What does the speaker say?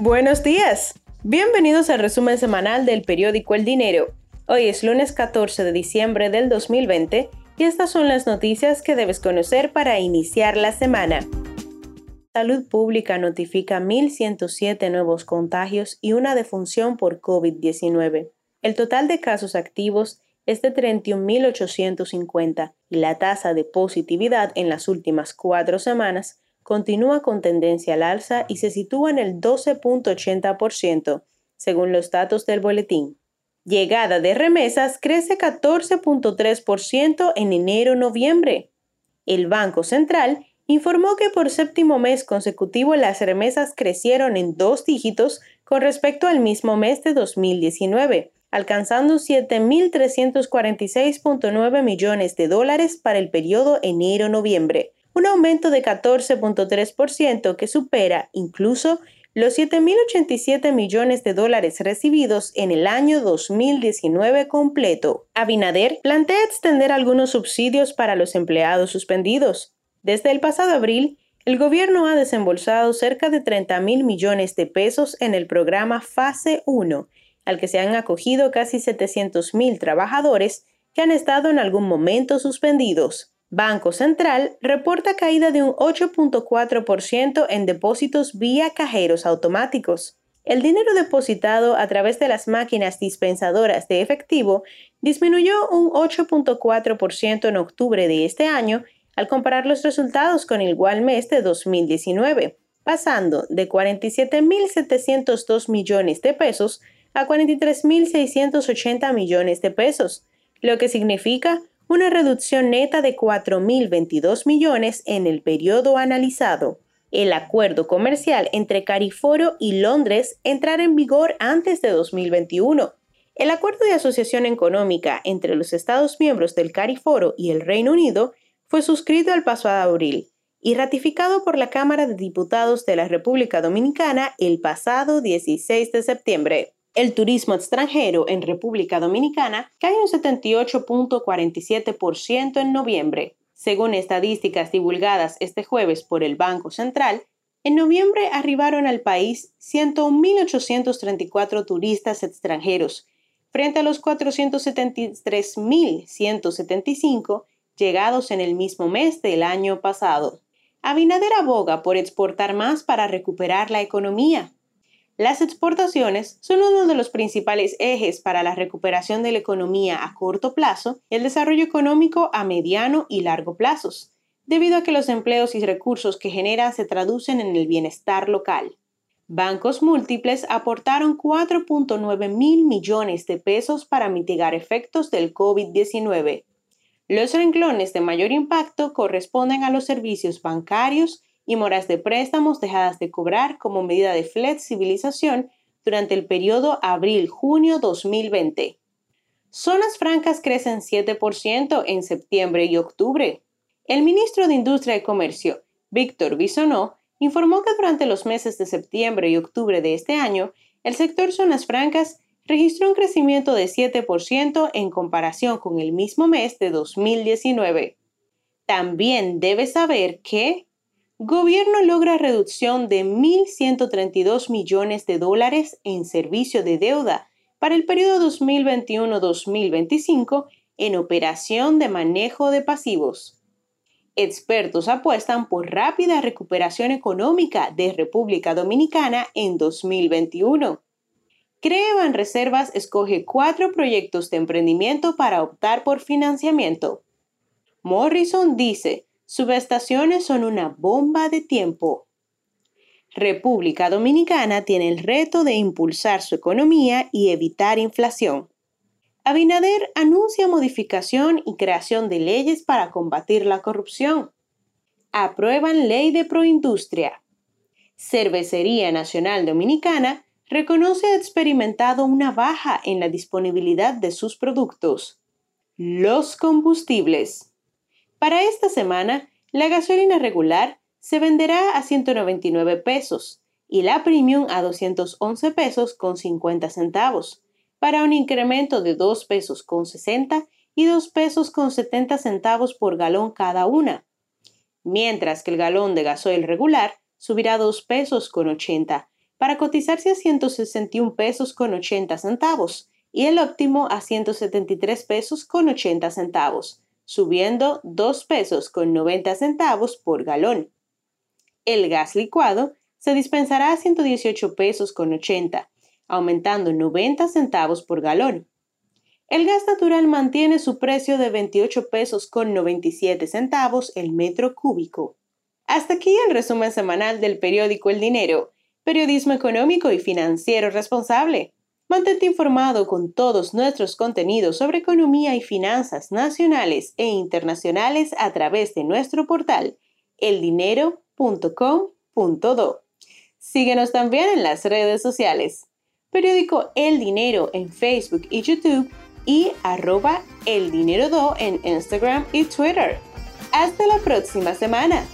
Buenos días. Bienvenidos al resumen semanal del periódico El Dinero. Hoy es lunes 14 de diciembre del 2020 y estas son las noticias que debes conocer para iniciar la semana. Salud Pública notifica 1.107 nuevos contagios y una defunción por COVID-19. El total de casos activos es de 31.850 y la tasa de positividad en las últimas cuatro semanas continúa con tendencia al alza y se sitúa en el 12.80%, según los datos del boletín. Llegada de remesas crece 14.3% en enero-noviembre. El Banco Central informó que por séptimo mes consecutivo las remesas crecieron en dos dígitos con respecto al mismo mes de 2019, alcanzando 7.346.9 millones de dólares para el periodo enero-noviembre, un aumento de 14.3% que supera incluso los 7.087 millones de dólares recibidos en el año 2019 completo. Abinader plantea extender algunos subsidios para los empleados suspendidos. Desde el pasado abril, el gobierno ha desembolsado cerca de 30 mil millones de pesos en el programa Fase 1, al que se han acogido casi 700 mil trabajadores que han estado en algún momento suspendidos. Banco Central reporta caída de un 8.4% en depósitos vía cajeros automáticos. El dinero depositado a través de las máquinas dispensadoras de efectivo disminuyó un 8.4% en octubre de este año al comparar los resultados con el igual mes de 2019, pasando de 47.702 millones de pesos a 43.680 millones de pesos, lo que significa una reducción neta de 4.022 millones en el periodo analizado. El acuerdo comercial entre Cariforo y Londres entrará en vigor antes de 2021. El acuerdo de asociación económica entre los Estados miembros del Cariforo y el Reino Unido fue suscrito el pasado abril y ratificado por la Cámara de Diputados de la República Dominicana el pasado 16 de septiembre. El turismo extranjero en República Dominicana cae un 78.47% en noviembre. Según estadísticas divulgadas este jueves por el Banco Central, en noviembre arribaron al país 101.834 turistas extranjeros, frente a los 473.175 llegados en el mismo mes del año pasado. Abinader aboga por exportar más para recuperar la economía. Las exportaciones son uno de los principales ejes para la recuperación de la economía a corto plazo y el desarrollo económico a mediano y largo plazos, debido a que los empleos y recursos que generan se traducen en el bienestar local. Bancos múltiples aportaron 4.9 mil millones de pesos para mitigar efectos del COVID-19. Los renglones de mayor impacto corresponden a los servicios bancarios y moras de préstamos dejadas de cobrar como medida de flexibilización durante el periodo abril-junio 2020. Zonas francas crecen 7% en septiembre y octubre. El ministro de Industria y Comercio, Víctor Bisonó, informó que durante los meses de septiembre y octubre de este año, el sector zonas francas registró un crecimiento de 7% en comparación con el mismo mes de 2019. También debe saber que Gobierno logra reducción de 1.132 millones de dólares en servicio de deuda para el periodo 2021-2025 en operación de manejo de pasivos. Expertos apuestan por rápida recuperación económica de República Dominicana en 2021. Creevan Reservas escoge cuatro proyectos de emprendimiento para optar por financiamiento. Morrison dice, Subestaciones son una bomba de tiempo. República Dominicana tiene el reto de impulsar su economía y evitar inflación. Abinader anuncia modificación y creación de leyes para combatir la corrupción. Aprueban ley de proindustria. Cervecería Nacional Dominicana reconoce ha experimentado una baja en la disponibilidad de sus productos. Los combustibles. Para esta semana, la gasolina regular se venderá a 199 pesos y la premium a 211 pesos con 50 centavos, para un incremento de 2 pesos con 60 y 2 pesos con 70 centavos por galón cada una, mientras que el galón de gasoil regular subirá 2 pesos con 80 para cotizarse a 161 pesos con 80 centavos y el óptimo a 173 pesos con 80 centavos, subiendo 2 pesos con 90 centavos por galón. El gas licuado se dispensará a 118 pesos con 80, aumentando 90 centavos por galón. El gas natural mantiene su precio de 28 pesos con 97 centavos el metro cúbico. Hasta aquí el resumen semanal del periódico El Dinero periodismo económico y financiero responsable. Mantente informado con todos nuestros contenidos sobre economía y finanzas nacionales e internacionales a través de nuestro portal eldinero.com.do. Síguenos también en las redes sociales. Periódico El Dinero en Facebook y YouTube y arroba El Dinero en Instagram y Twitter. Hasta la próxima semana.